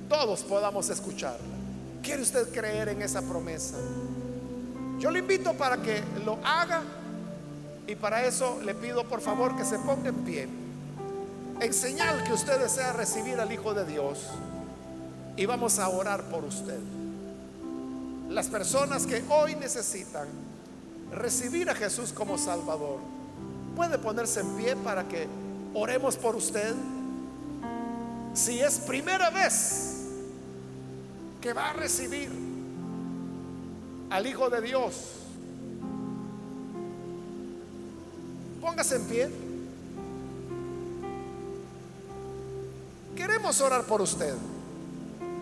todos podamos escucharla. ¿Quiere usted creer en esa promesa? Yo le invito para que lo haga y para eso le pido por favor que se ponga en pie. En señal que usted desea recibir al Hijo de Dios y vamos a orar por usted las personas que hoy necesitan recibir a Jesús como Salvador, puede ponerse en pie para que oremos por usted. Si es primera vez que va a recibir al Hijo de Dios, póngase en pie. Queremos orar por usted.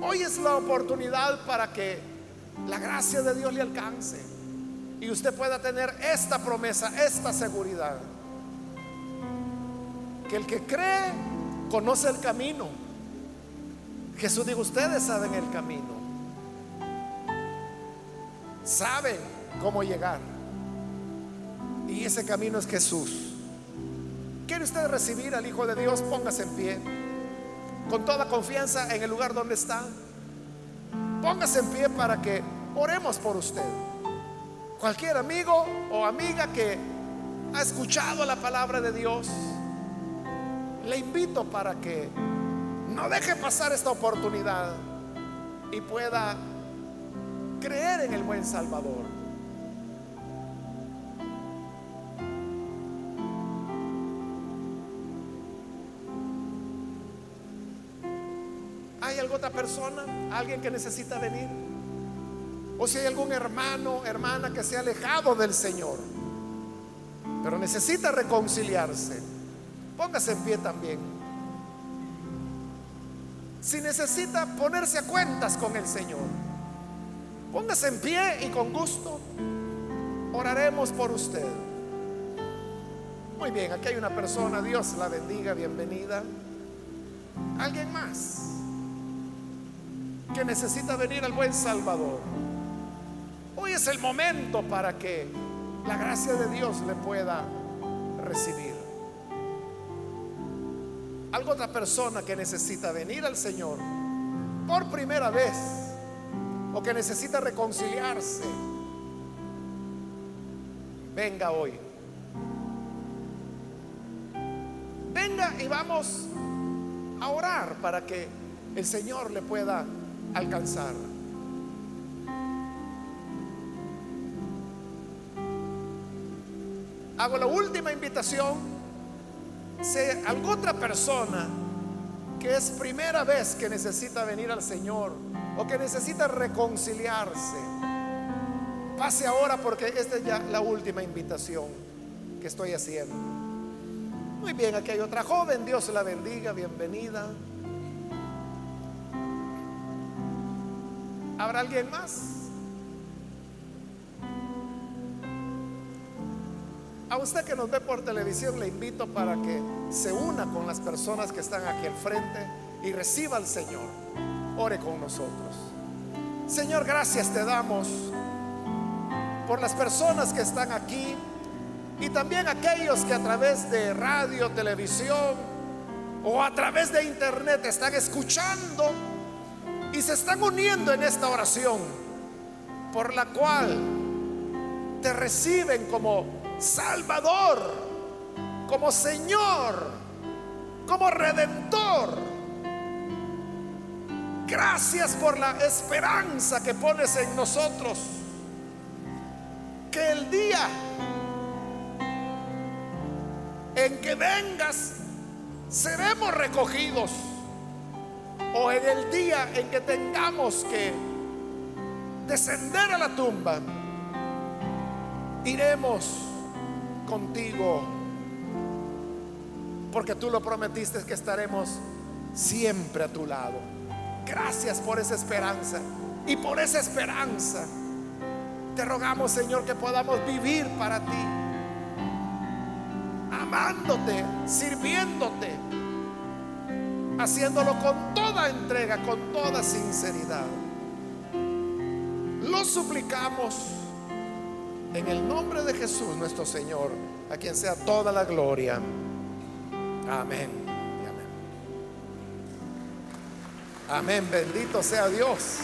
Hoy es la oportunidad para que la gracia de Dios le alcance y usted pueda tener esta promesa, esta seguridad. Que el que cree conoce el camino. Jesús dijo, ustedes saben el camino. Saben cómo llegar. Y ese camino es Jesús. ¿Quiere usted recibir al Hijo de Dios? Póngase en pie. Con toda confianza en el lugar donde está. Póngase en pie para que oremos por usted. Cualquier amigo o amiga que ha escuchado la palabra de Dios, le invito para que no deje pasar esta oportunidad y pueda creer en el buen Salvador. ¿Hay alguna otra persona? ¿Alguien que necesita venir? O si hay algún hermano, hermana que se ha alejado del Señor, pero necesita reconciliarse, póngase en pie también. Si necesita ponerse a cuentas con el Señor, póngase en pie y con gusto oraremos por usted. Muy bien, aquí hay una persona, Dios la bendiga, bienvenida. ¿Alguien más que necesita venir al buen Salvador? Hoy es el momento para que la gracia de Dios le pueda recibir. ¿Alguna otra persona que necesita venir al Señor por primera vez o que necesita reconciliarse? Venga hoy. Venga y vamos a orar para que el Señor le pueda alcanzar. Hago la última invitación. Si alguna otra persona que es primera vez que necesita venir al Señor o que necesita reconciliarse, pase ahora porque esta es ya la última invitación que estoy haciendo. Muy bien, aquí hay otra joven, Dios la bendiga, bienvenida. ¿Habrá alguien más? A usted que nos ve por televisión le invito para que se una con las personas que están aquí al frente y reciba al Señor. Ore con nosotros. Señor, gracias te damos por las personas que están aquí y también aquellos que a través de radio, televisión o a través de internet están escuchando y se están uniendo en esta oración por la cual te reciben como Salvador, como Señor, como Redentor. Gracias por la esperanza que pones en nosotros. Que el día en que vengas seremos recogidos o en el día en que tengamos que descender a la tumba, iremos contigo, porque tú lo prometiste que estaremos siempre a tu lado. Gracias por esa esperanza y por esa esperanza. Te rogamos, Señor, que podamos vivir para ti, amándote, sirviéndote, haciéndolo con toda entrega, con toda sinceridad. Lo suplicamos en el nombre de Jesús nuestro Señor, a quien sea toda la gloria. Amén. Amén. Bendito sea Dios.